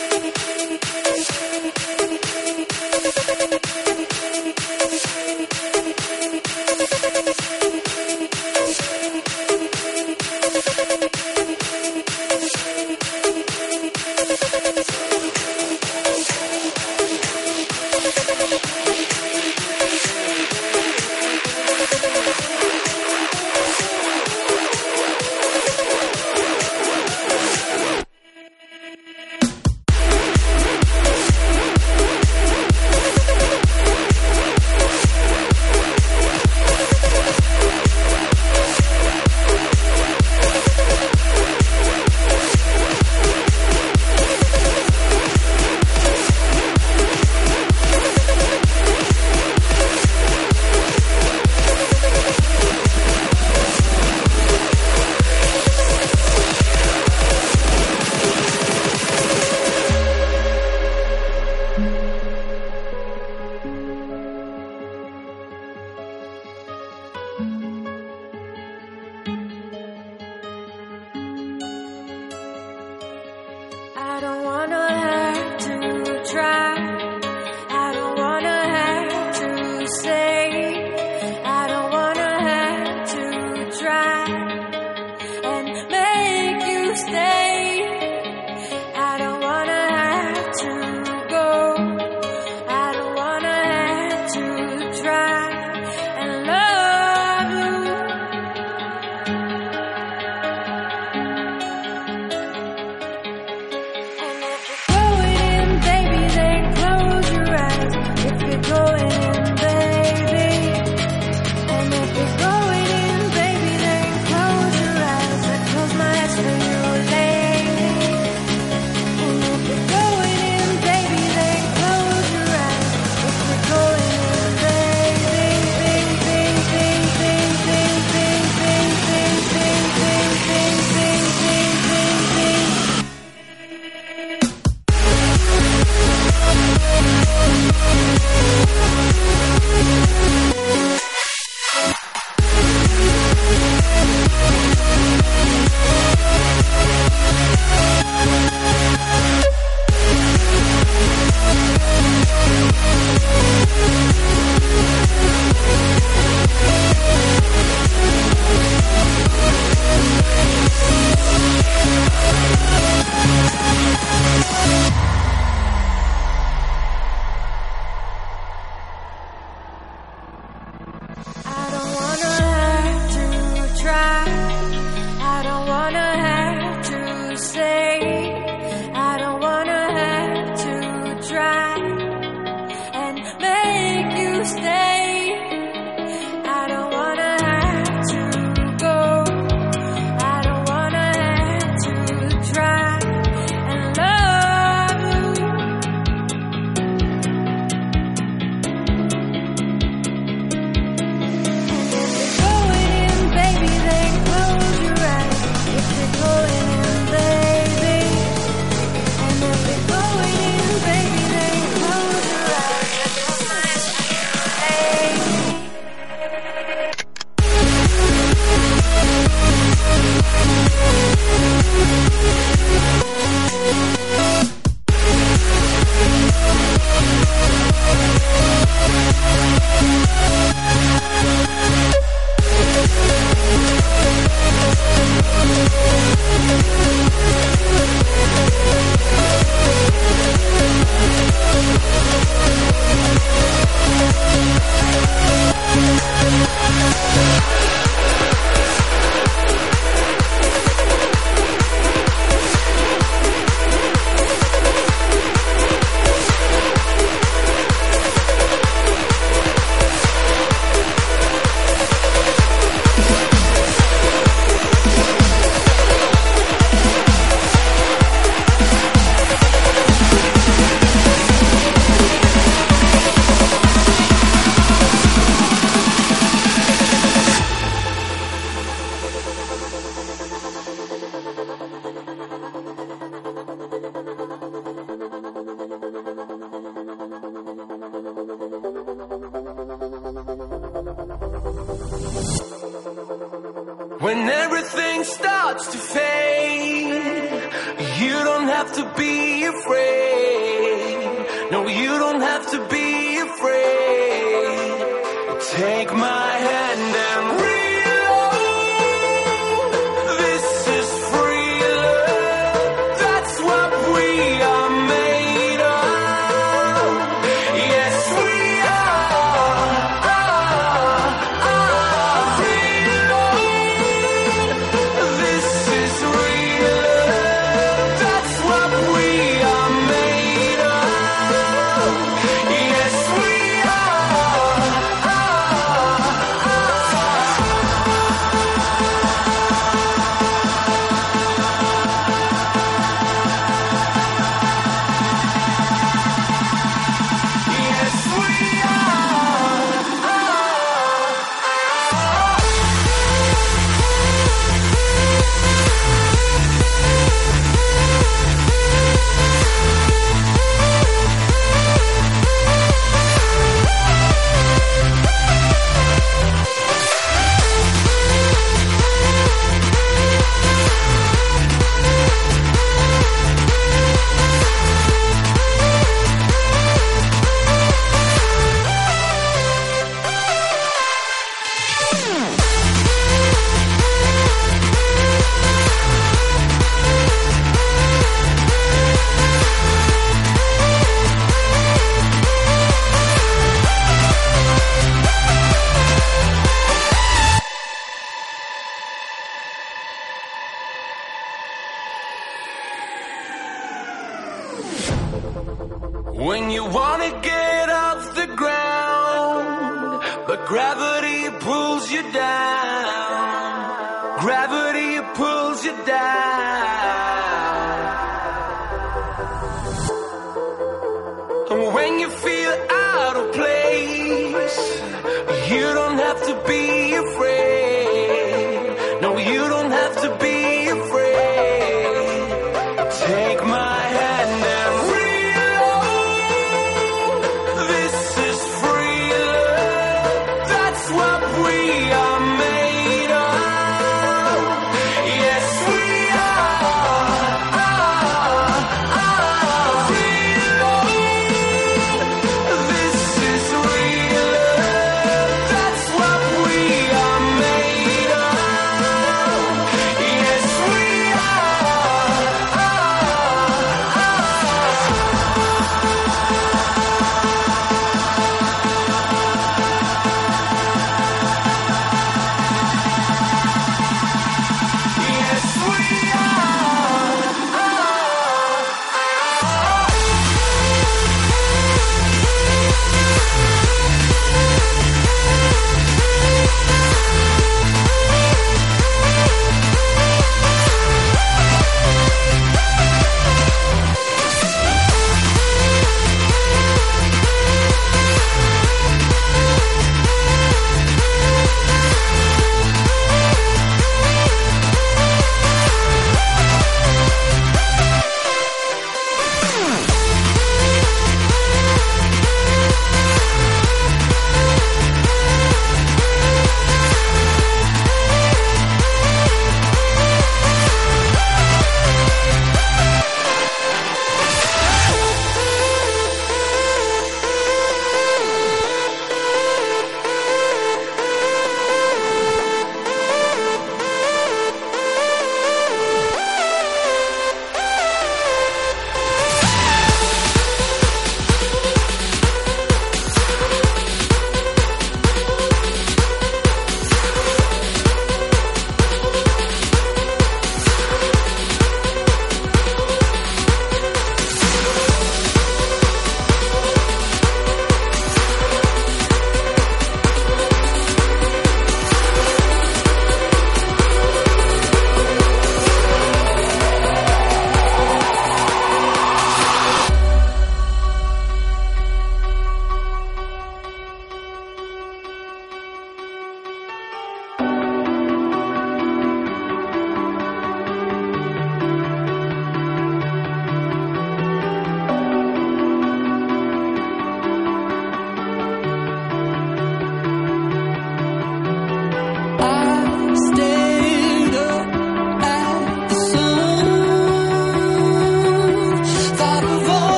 When everything starts to fade,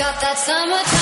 got that summertime.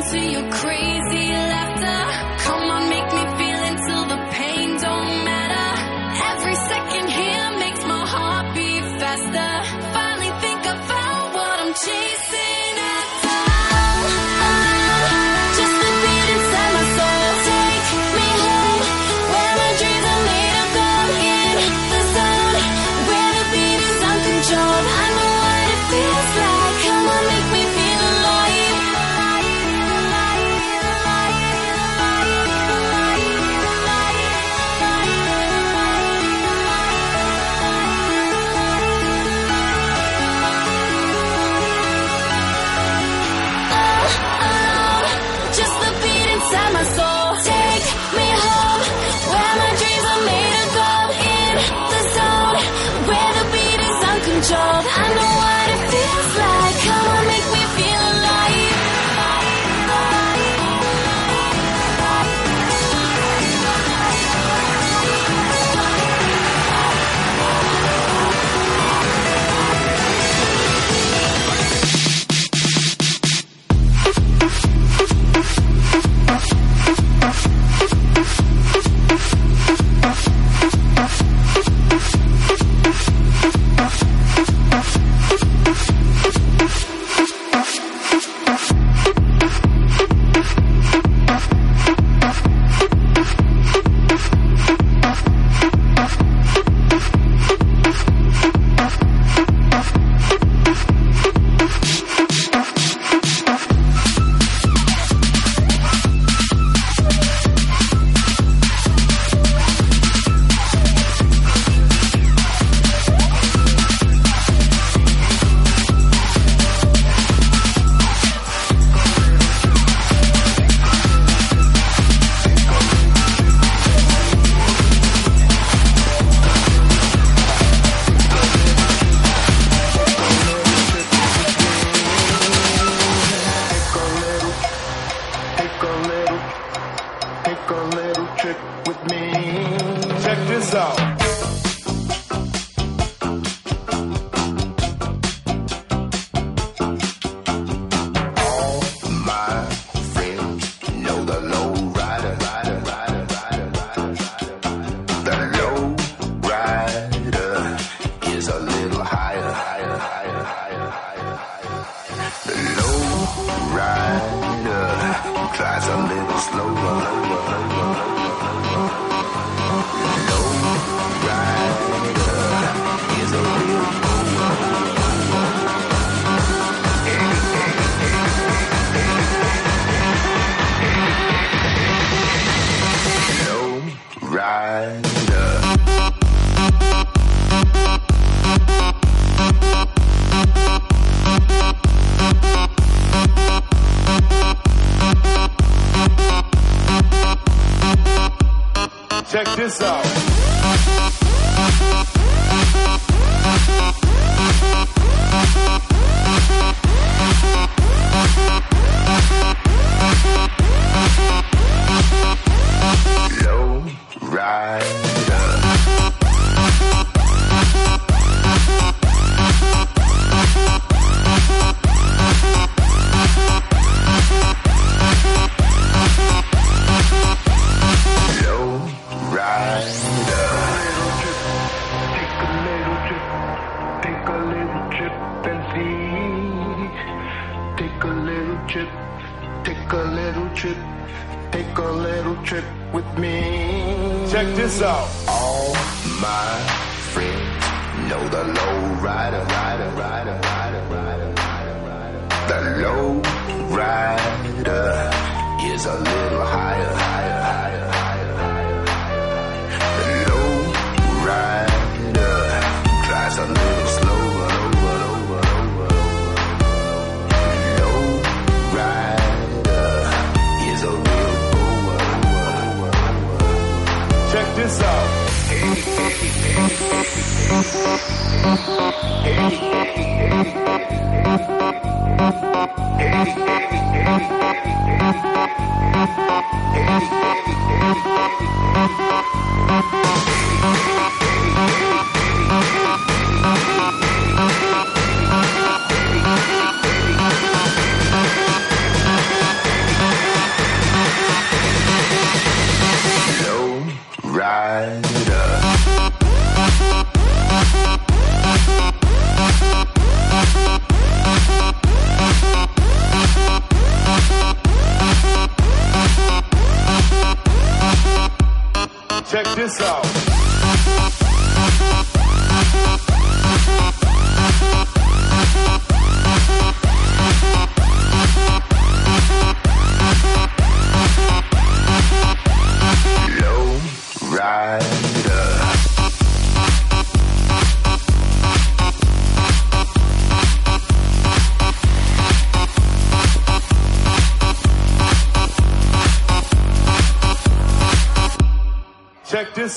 To your crazy laughter. Come on, make me feel until the pain don't matter. Every second here makes my heart beat faster. Finally think I found what I'm chasing.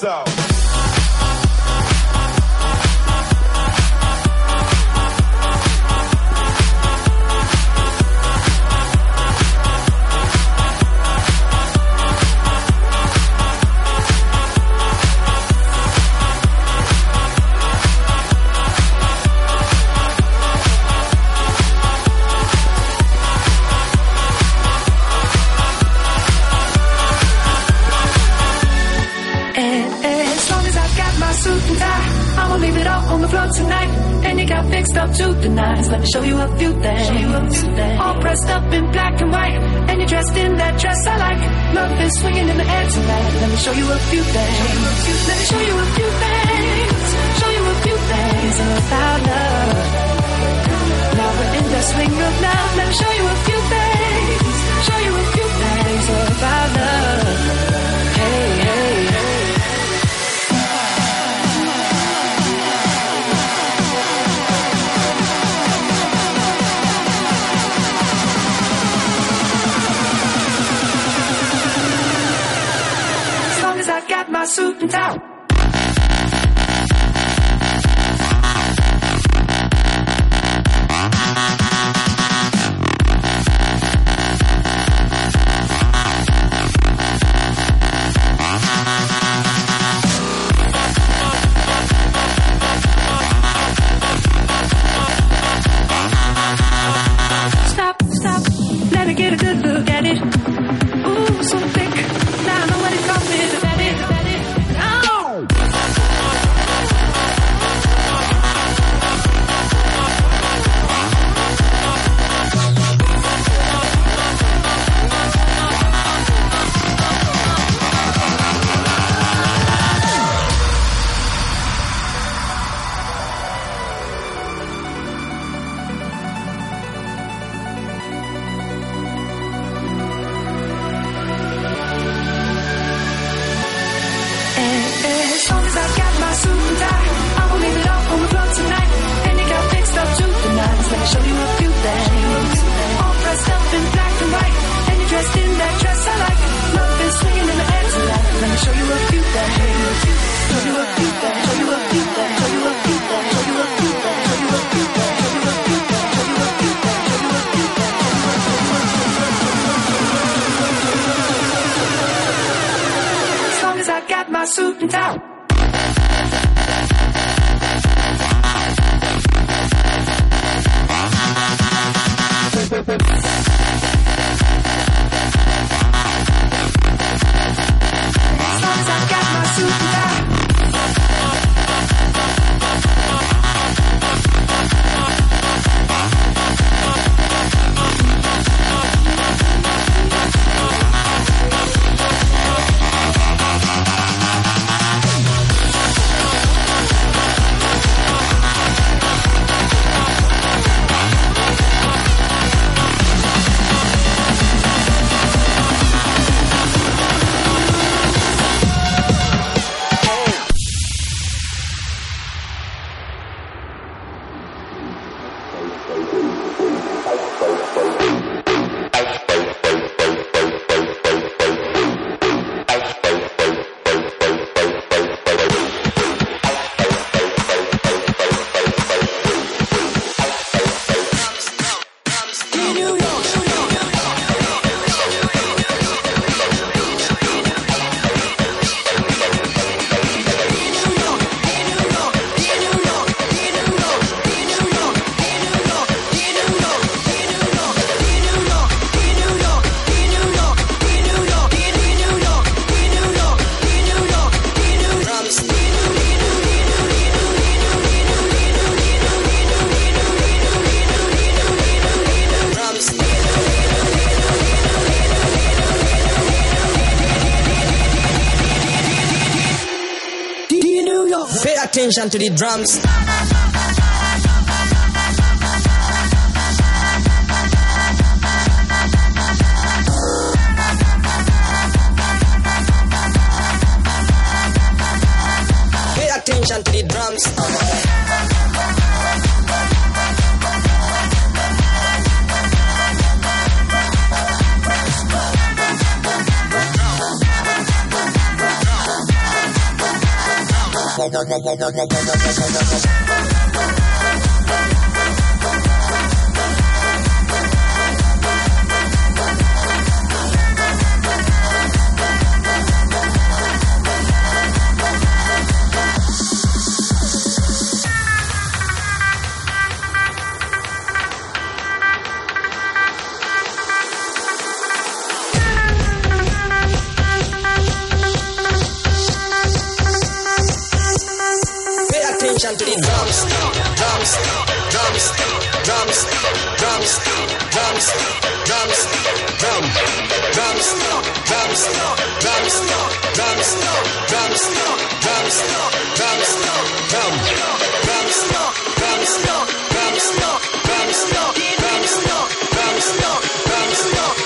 Out. Show you a few things. All pressed up in black and white, and you're dressed in that dress I like. Love is swinging in the air tonight. Let me show you a few things. Let me show you a few things. Show you a few things about love. Now we're in the swing of love. Let me show you a few things. Show you a few things about love. 你走 attention to the drums. Oh, chanting the drums, drums, drums, drums, drums, drums, drums, drum, drums, drums, drums, drums, drums, drums, drums, drum, drums, drums, drums, drums, drums, drums, drums, drums, drums,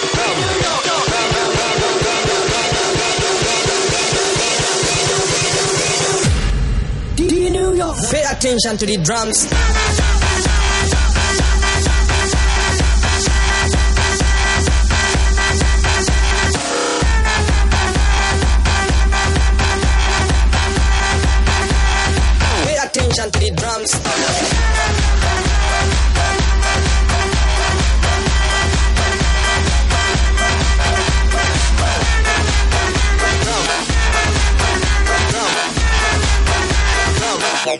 Pay attention to the drums.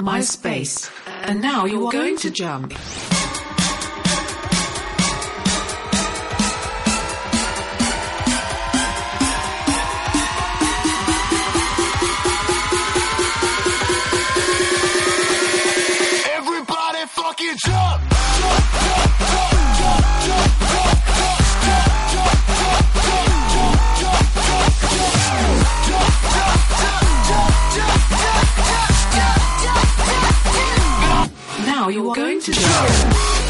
MySpace. And now you're going to jump. You're going to jump.